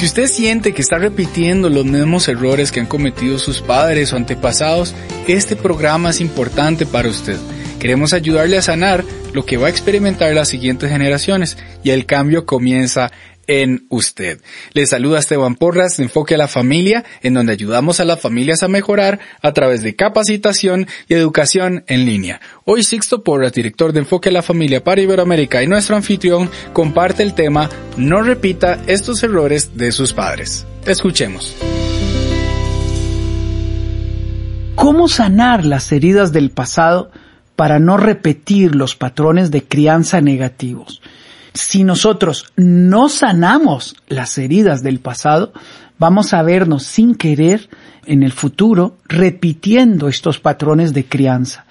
Si usted siente que está repitiendo los mismos errores que han cometido sus padres o antepasados, este programa es importante para usted. Queremos ayudarle a sanar lo que va a experimentar las siguientes generaciones y el cambio comienza en usted. Le saluda Esteban Porras de Enfoque a la Familia, en donde ayudamos a las familias a mejorar a través de capacitación y educación en línea. Hoy Sixto Porras, director de Enfoque a la Familia para Iberoamérica y nuestro anfitrión, comparte el tema No repita estos errores de sus padres. Escuchemos. ¿Cómo sanar las heridas del pasado para no repetir los patrones de crianza negativos. Si nosotros no sanamos las heridas del pasado, vamos a vernos sin querer en el futuro repitiendo estos patrones de crianza.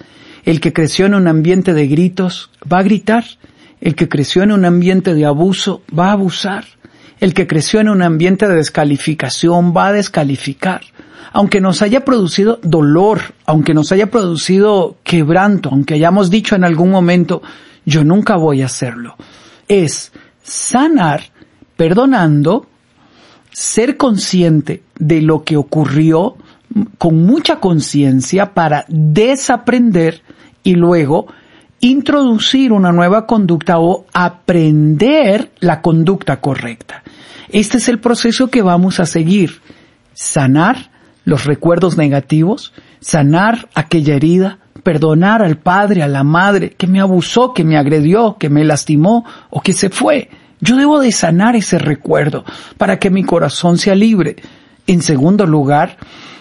El que creció en un ambiente de gritos va a gritar. El que creció en un ambiente de abuso va a abusar. El que creció en un ambiente de descalificación va a descalificar aunque nos haya producido dolor, aunque nos haya producido quebranto, aunque hayamos dicho en algún momento, yo nunca voy a hacerlo, es sanar perdonando, ser consciente de lo que ocurrió con mucha conciencia para desaprender y luego introducir una nueva conducta o aprender la conducta correcta. Este es el proceso que vamos a seguir. Sanar, los recuerdos negativos, sanar aquella herida, perdonar al padre, a la madre que me abusó, que me agredió, que me lastimó o que se fue. Yo debo de sanar ese recuerdo para que mi corazón sea libre. En segundo lugar,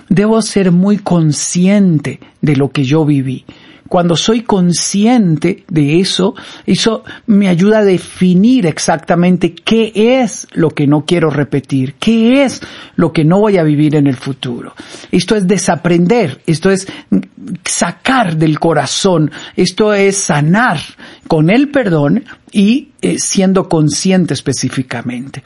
debo ser muy consciente de lo que yo viví. Cuando soy consciente de eso, eso me ayuda a definir exactamente qué es lo que no quiero repetir, qué es lo que no voy a vivir en el futuro. Esto es desaprender, esto es sacar del corazón, esto es sanar con el perdón y eh, siendo consciente específicamente.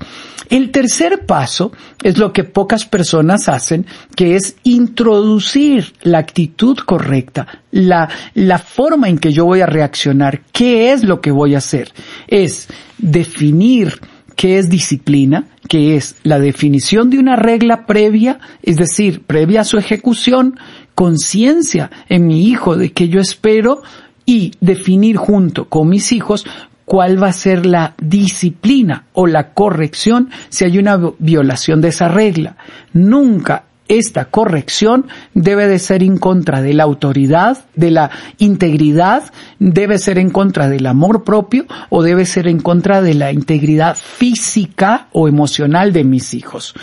El tercer paso es lo que pocas personas hacen, que es introducir la actitud correcta, la, la forma en que yo voy a reaccionar, qué es lo que voy a hacer. Es definir qué es disciplina, que es la definición de una regla previa, es decir, previa a su ejecución, conciencia en mi hijo de que yo espero y definir junto con mis hijos cuál va a ser la disciplina o la corrección si hay una violación de esa regla. Nunca esta corrección debe de ser en contra de la autoridad, de la integridad, debe ser en contra del amor propio o debe ser en contra de la integridad física o emocional de mis hijos.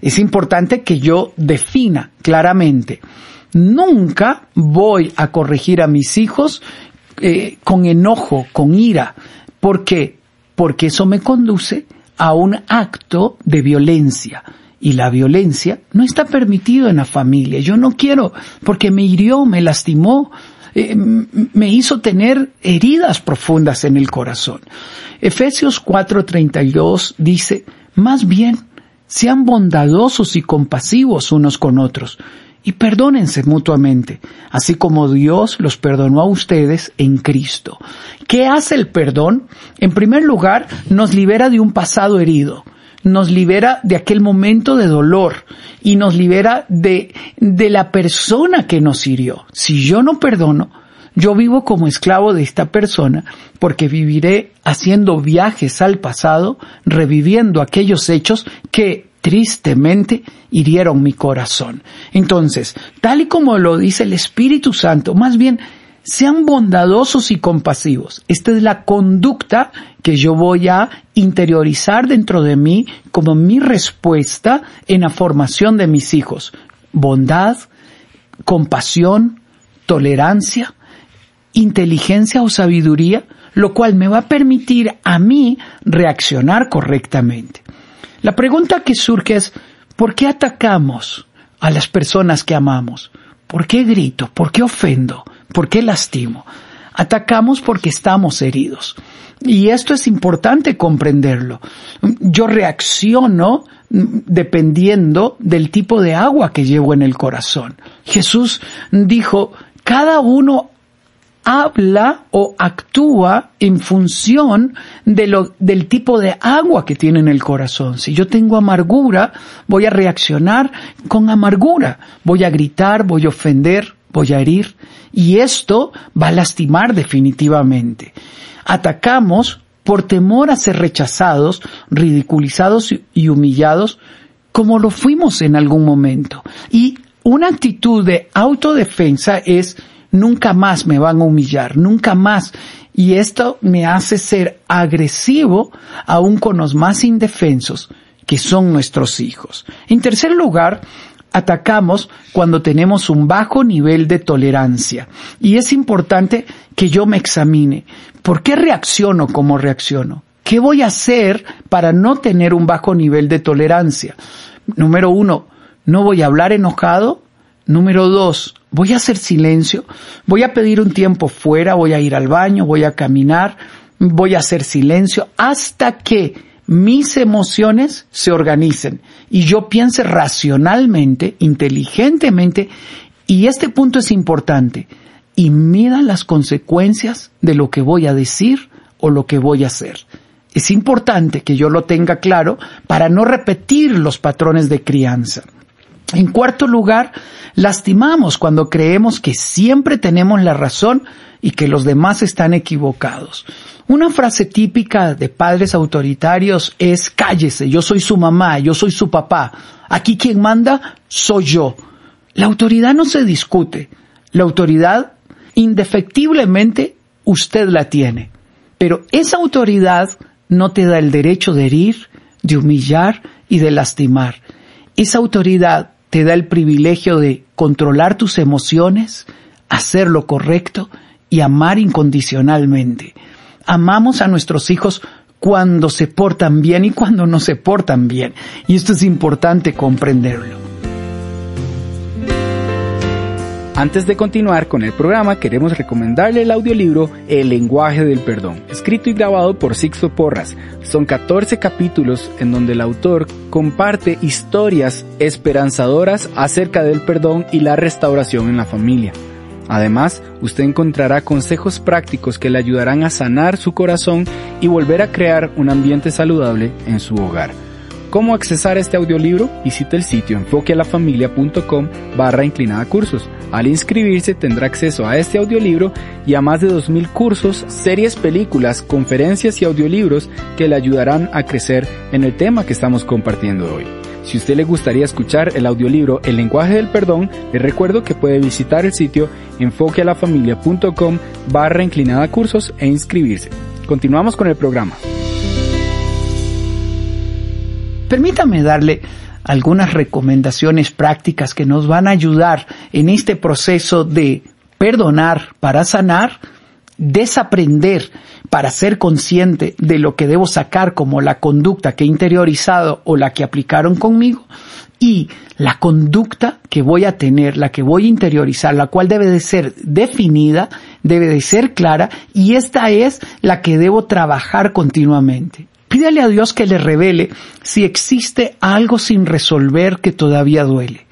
Es importante que yo defina claramente Nunca voy a corregir a mis hijos eh, con enojo, con ira. ¿Por qué? Porque eso me conduce a un acto de violencia. Y la violencia no está permitido en la familia. Yo no quiero porque me hirió, me lastimó, eh, me hizo tener heridas profundas en el corazón. Efesios 4:32 dice, más bien, sean bondadosos y compasivos unos con otros y perdónense mutuamente, así como Dios los perdonó a ustedes en Cristo. ¿Qué hace el perdón? En primer lugar, nos libera de un pasado herido, nos libera de aquel momento de dolor y nos libera de, de la persona que nos hirió. Si yo no perdono, yo vivo como esclavo de esta persona porque viviré haciendo viajes al pasado, reviviendo aquellos hechos que tristemente hirieron mi corazón. Entonces, tal y como lo dice el Espíritu Santo, más bien, sean bondadosos y compasivos. Esta es la conducta que yo voy a interiorizar dentro de mí como mi respuesta en la formación de mis hijos. Bondad, compasión, tolerancia, inteligencia o sabiduría, lo cual me va a permitir a mí reaccionar correctamente. La pregunta que surge es, ¿por qué atacamos a las personas que amamos? ¿Por qué grito? ¿Por qué ofendo? ¿Por qué lastimo? Atacamos porque estamos heridos. Y esto es importante comprenderlo. Yo reacciono dependiendo del tipo de agua que llevo en el corazón. Jesús dijo, cada uno habla o actúa en función de lo, del tipo de agua que tiene en el corazón. Si yo tengo amargura, voy a reaccionar con amargura. Voy a gritar, voy a ofender, voy a herir. Y esto va a lastimar definitivamente. Atacamos por temor a ser rechazados, ridiculizados y humillados como lo fuimos en algún momento. Y una actitud de autodefensa es nunca más me van a humillar, nunca más. Y esto me hace ser agresivo aún con los más indefensos, que son nuestros hijos. En tercer lugar, atacamos cuando tenemos un bajo nivel de tolerancia. Y es importante que yo me examine. ¿Por qué reacciono como reacciono? ¿Qué voy a hacer para no tener un bajo nivel de tolerancia? Número uno, no voy a hablar enojado. Número dos, voy a hacer silencio, voy a pedir un tiempo fuera, voy a ir al baño, voy a caminar, voy a hacer silencio hasta que mis emociones se organicen y yo piense racionalmente, inteligentemente, y este punto es importante, y mida las consecuencias de lo que voy a decir o lo que voy a hacer. Es importante que yo lo tenga claro para no repetir los patrones de crianza. En cuarto lugar, lastimamos cuando creemos que siempre tenemos la razón y que los demás están equivocados. Una frase típica de padres autoritarios es cállese, yo soy su mamá, yo soy su papá. Aquí quien manda soy yo. La autoridad no se discute. La autoridad, indefectiblemente, usted la tiene. Pero esa autoridad no te da el derecho de herir, de humillar y de lastimar. Esa autoridad te da el privilegio de controlar tus emociones, hacer lo correcto y amar incondicionalmente. Amamos a nuestros hijos cuando se portan bien y cuando no se portan bien. Y esto es importante comprenderlo. Antes de continuar con el programa, queremos recomendarle el audiolibro El lenguaje del perdón, escrito y grabado por Sixto Porras. Son 14 capítulos en donde el autor comparte historias esperanzadoras acerca del perdón y la restauración en la familia. Además, usted encontrará consejos prácticos que le ayudarán a sanar su corazón y volver a crear un ambiente saludable en su hogar. ¿Cómo accesar este audiolibro? Visite el sitio enfoquealafamilia.com barra inclinada cursos. Al inscribirse tendrá acceso a este audiolibro y a más de 2.000 cursos, series, películas, conferencias y audiolibros que le ayudarán a crecer en el tema que estamos compartiendo hoy. Si usted le gustaría escuchar el audiolibro El lenguaje del perdón, le recuerdo que puede visitar el sitio enfoquealafamilia.com barra inclinada cursos e inscribirse. Continuamos con el programa. Permítame darle algunas recomendaciones prácticas que nos van a ayudar en este proceso de perdonar para sanar desaprender para ser consciente de lo que debo sacar como la conducta que he interiorizado o la que aplicaron conmigo y la conducta que voy a tener, la que voy a interiorizar, la cual debe de ser definida, debe de ser clara y esta es la que debo trabajar continuamente. Pídale a Dios que le revele si existe algo sin resolver que todavía duele.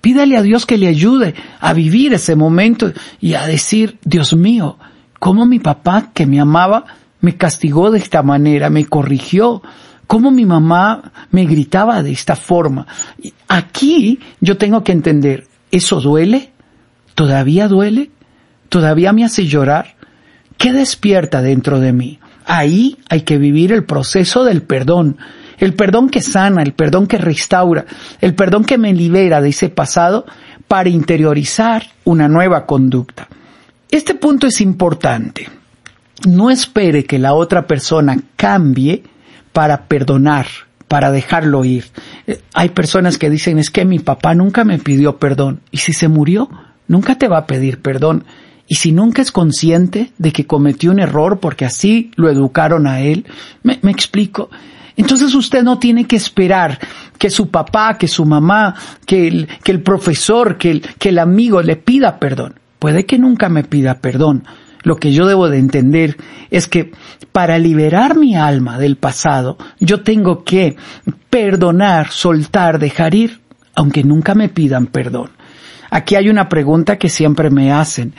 Pídale a Dios que le ayude a vivir ese momento y a decir, Dios mío, cómo mi papá que me amaba me castigó de esta manera, me corrigió, cómo mi mamá me gritaba de esta forma. Aquí yo tengo que entender, ¿eso duele? ¿Todavía duele? ¿Todavía me hace llorar? ¿Qué despierta dentro de mí? Ahí hay que vivir el proceso del perdón, el perdón que sana, el perdón que restaura, el perdón que me libera de ese pasado para interiorizar una nueva conducta. Este punto es importante. No espere que la otra persona cambie para perdonar, para dejarlo ir. Eh, hay personas que dicen, es que mi papá nunca me pidió perdón. ¿Y si se murió? Nunca te va a pedir perdón. Y si nunca es consciente de que cometió un error porque así lo educaron a él, me, explico. Entonces usted no tiene que esperar que su papá, que su mamá, que el, profesor, que el, que el amigo le pida perdón. Puede que nunca me pida perdón. Lo que yo debo de entender es que para liberar mi alma del pasado, yo tengo que perdonar, soltar, dejar ir, aunque nunca me pidan perdón. Aquí hay una pregunta que siempre me hacen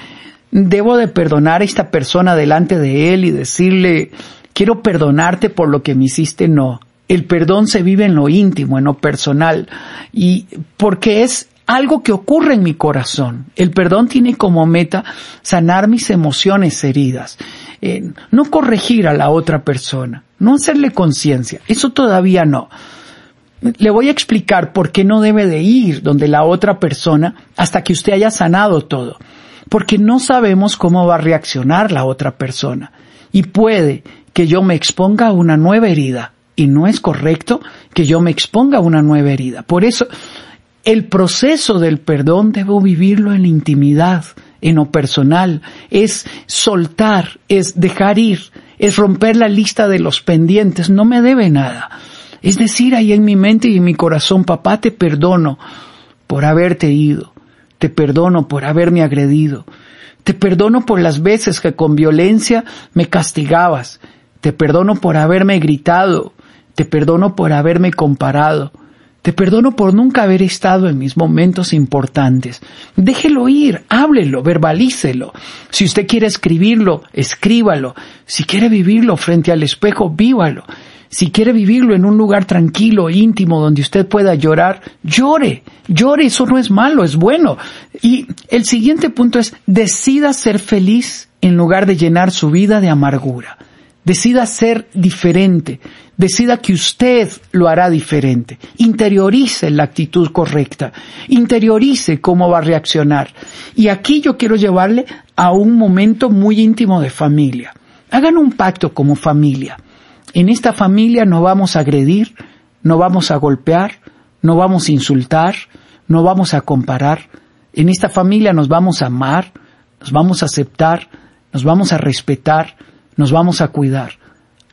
debo de perdonar a esta persona delante de él y decirle, quiero perdonarte por lo que me hiciste, no. El perdón se vive en lo íntimo, en lo personal, y porque es algo que ocurre en mi corazón. El perdón tiene como meta sanar mis emociones heridas, eh, no corregir a la otra persona, no hacerle conciencia, eso todavía no. Le voy a explicar por qué no debe de ir donde la otra persona hasta que usted haya sanado todo porque no sabemos cómo va a reaccionar la otra persona. Y puede que yo me exponga a una nueva herida. Y no es correcto que yo me exponga a una nueva herida. Por eso, el proceso del perdón debo vivirlo en intimidad, en lo personal. Es soltar, es dejar ir, es romper la lista de los pendientes. No me debe nada. Es decir, ahí en mi mente y en mi corazón, papá, te perdono por haberte ido. Te perdono por haberme agredido. Te perdono por las veces que con violencia me castigabas. Te perdono por haberme gritado. Te perdono por haberme comparado. Te perdono por nunca haber estado en mis momentos importantes. Déjelo ir, háblelo, verbalícelo. Si usted quiere escribirlo, escríbalo. Si quiere vivirlo frente al espejo, vívalo. Si quiere vivirlo en un lugar tranquilo, íntimo, donde usted pueda llorar, llore, llore, eso no es malo, es bueno. Y el siguiente punto es, decida ser feliz en lugar de llenar su vida de amargura. Decida ser diferente. Decida que usted lo hará diferente. Interiorice la actitud correcta. Interiorice cómo va a reaccionar. Y aquí yo quiero llevarle a un momento muy íntimo de familia. Hagan un pacto como familia. En esta familia no vamos a agredir, no vamos a golpear, no vamos a insultar, no vamos a comparar. En esta familia nos vamos a amar, nos vamos a aceptar, nos vamos a respetar, nos vamos a cuidar.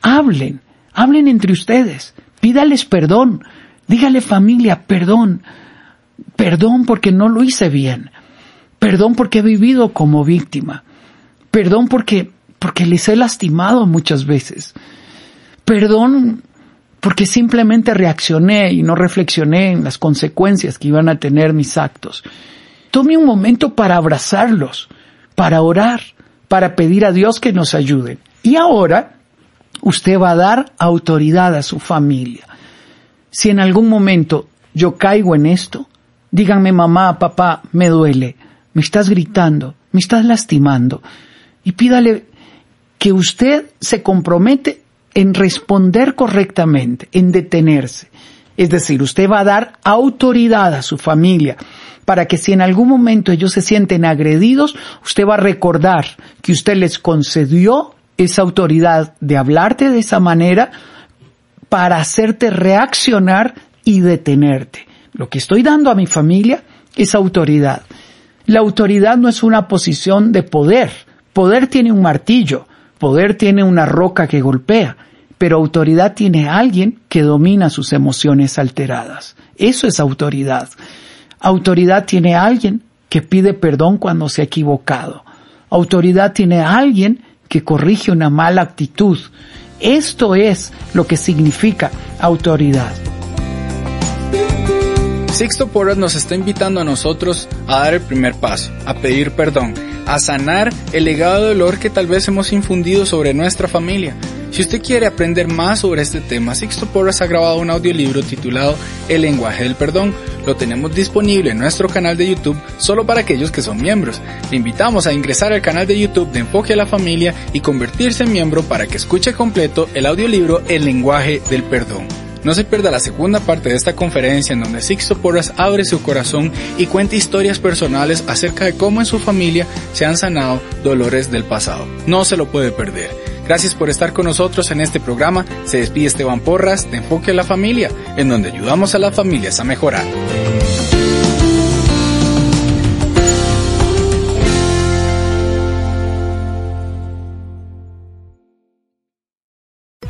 Hablen, hablen entre ustedes, pídales perdón, dígale familia, perdón, perdón porque no lo hice bien, perdón porque he vivido como víctima, perdón porque, porque les he lastimado muchas veces, perdón porque simplemente reaccioné y no reflexioné en las consecuencias que iban a tener mis actos. Tome un momento para abrazarlos, para orar, para pedir a Dios que nos ayude. Y ahora usted va a dar autoridad a su familia. Si en algún momento yo caigo en esto, díganme mamá, papá, me duele, me estás gritando, me estás lastimando. Y pídale que usted se compromete en responder correctamente, en detenerse. Es decir, usted va a dar autoridad a su familia para que si en algún momento ellos se sienten agredidos, usted va a recordar que usted les concedió esa autoridad de hablarte de esa manera para hacerte reaccionar y detenerte. Lo que estoy dando a mi familia es autoridad. La autoridad no es una posición de poder, Poder tiene un martillo, poder tiene una roca que golpea, pero autoridad tiene alguien que domina sus emociones alteradas. Eso es autoridad. Autoridad tiene alguien que pide perdón cuando se ha equivocado. Autoridad tiene alguien que corrige una mala actitud. Esto es lo que significa autoridad. Sixto Porras nos está invitando a nosotros a dar el primer paso, a pedir perdón, a sanar el legado de dolor que tal vez hemos infundido sobre nuestra familia. Si usted quiere aprender más sobre este tema, Sixto Porras ha grabado un audiolibro titulado El lenguaje del perdón. Lo tenemos disponible en nuestro canal de YouTube solo para aquellos que son miembros. Le invitamos a ingresar al canal de YouTube de Enfoque a la Familia y convertirse en miembro para que escuche completo el audiolibro El lenguaje del perdón. No se pierda la segunda parte de esta conferencia en donde Sixto Porras abre su corazón y cuenta historias personales acerca de cómo en su familia se han sanado dolores del pasado. No se lo puede perder. Gracias por estar con nosotros en este programa. Se despide Esteban Porras de Enfoque a la Familia, en donde ayudamos a las familias a mejorar.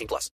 18 plus.